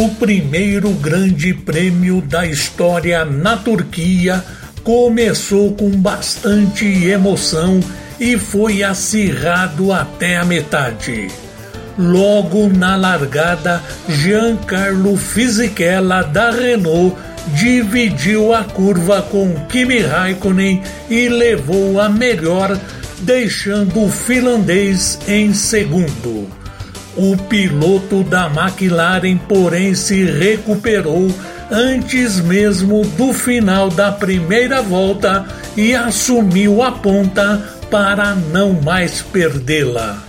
O primeiro grande prêmio da história na Turquia começou com bastante emoção e foi acirrado até a metade. Logo na largada, Giancarlo Fisichella da Renault dividiu a curva com Kimi Raikkonen e levou a melhor, deixando o finlandês em segundo. O piloto da McLaren, porém, se recuperou antes mesmo do final da primeira volta e assumiu a ponta para não mais perdê-la.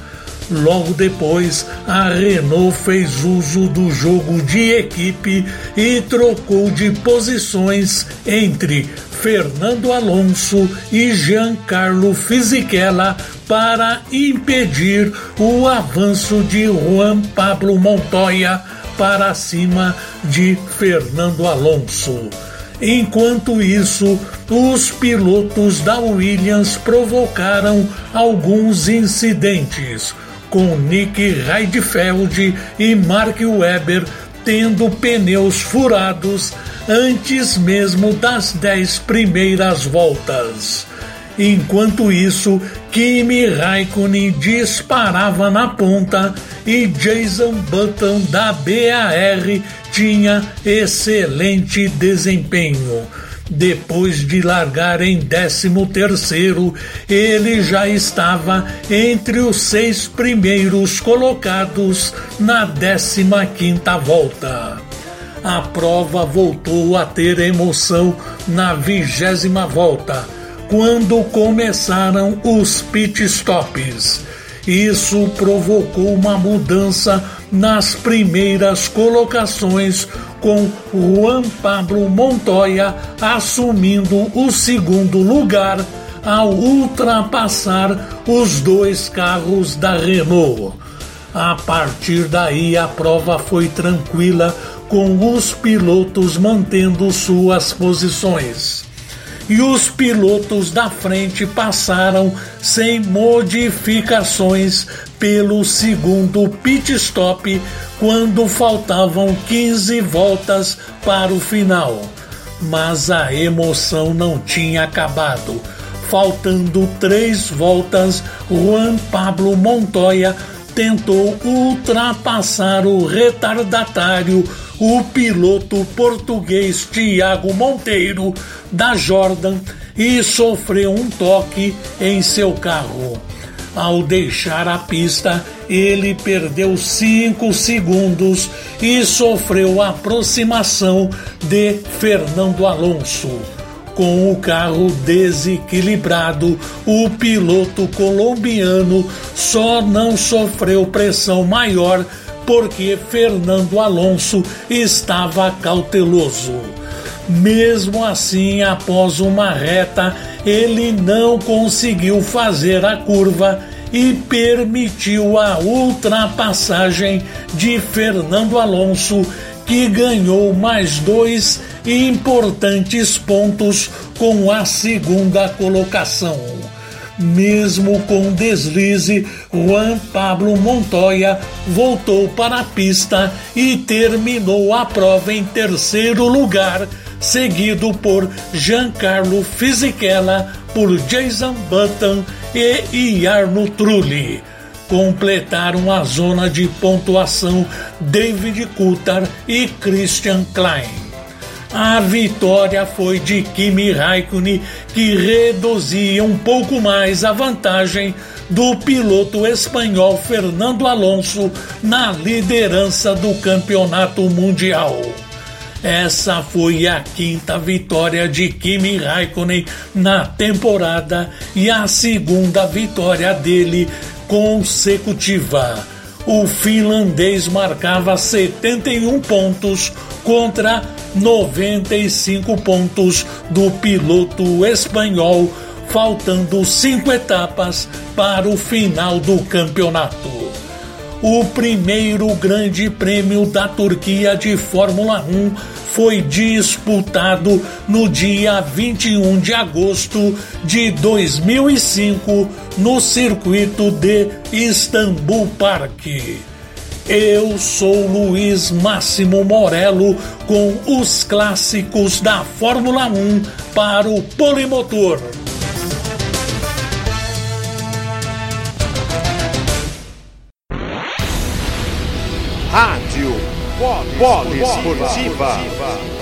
Logo depois, a Renault fez uso do jogo de equipe e trocou de posições entre Fernando Alonso e Giancarlo Fisichella para impedir o avanço de Juan Pablo Montoya para cima de Fernando Alonso. Enquanto isso, os pilotos da Williams provocaram alguns incidentes, com Nick Heidfeld e Mark Webber tendo pneus furados antes mesmo das dez primeiras voltas. Enquanto isso, Kimi Raikkonen disparava na ponta e Jason Button da BAR tinha excelente desempenho. Depois de largar em 13º, ele já estava entre os seis primeiros colocados na 15ª volta. A prova voltou a ter emoção na vigésima volta, quando começaram os pit stops. Isso provocou uma mudança nas primeiras colocações, com Juan Pablo Montoya assumindo o segundo lugar ao ultrapassar os dois carros da Renault. A partir daí, a prova foi tranquila, com os pilotos mantendo suas posições e os pilotos da frente passaram sem modificações pelo segundo pit stop quando faltavam 15 voltas para o final. Mas a emoção não tinha acabado. Faltando três voltas, Juan Pablo Montoya tentou ultrapassar o retardatário, o piloto português Tiago Monteiro, da Jordan, e sofreu um toque em seu carro. Ao deixar a pista, ele perdeu cinco segundos e sofreu aproximação de Fernando Alonso. Com o carro desequilibrado, o piloto colombiano só não sofreu pressão maior porque Fernando Alonso estava cauteloso. Mesmo assim, após uma reta, ele não conseguiu fazer a curva e permitiu a ultrapassagem de Fernando Alonso, que ganhou mais dois importantes pontos com a segunda colocação. Mesmo com deslize, Juan Pablo Montoya voltou para a pista e terminou a prova em terceiro lugar, seguido por Giancarlo Fisichella, por Jason Button e Jarno Trulli. Completaram a zona de pontuação David Coulthard e Christian Klein. A vitória foi de Kimi Raikkonen, que reduzia um pouco mais a vantagem do piloto espanhol Fernando Alonso na liderança do campeonato mundial. Essa foi a quinta vitória de Kimi Raikkonen na temporada e a segunda vitória dele consecutiva. O finlandês marcava 71 pontos contra 95 pontos do piloto espanhol, faltando cinco etapas para o final do campeonato. O primeiro Grande Prêmio da Turquia de Fórmula 1 foi disputado no dia 21 de agosto de 2005 no circuito de Istanbul Park. Eu sou Luiz Máximo Morello com os clássicos da Fórmula 1 para o Polimotor. Rádio Polo Esportiva.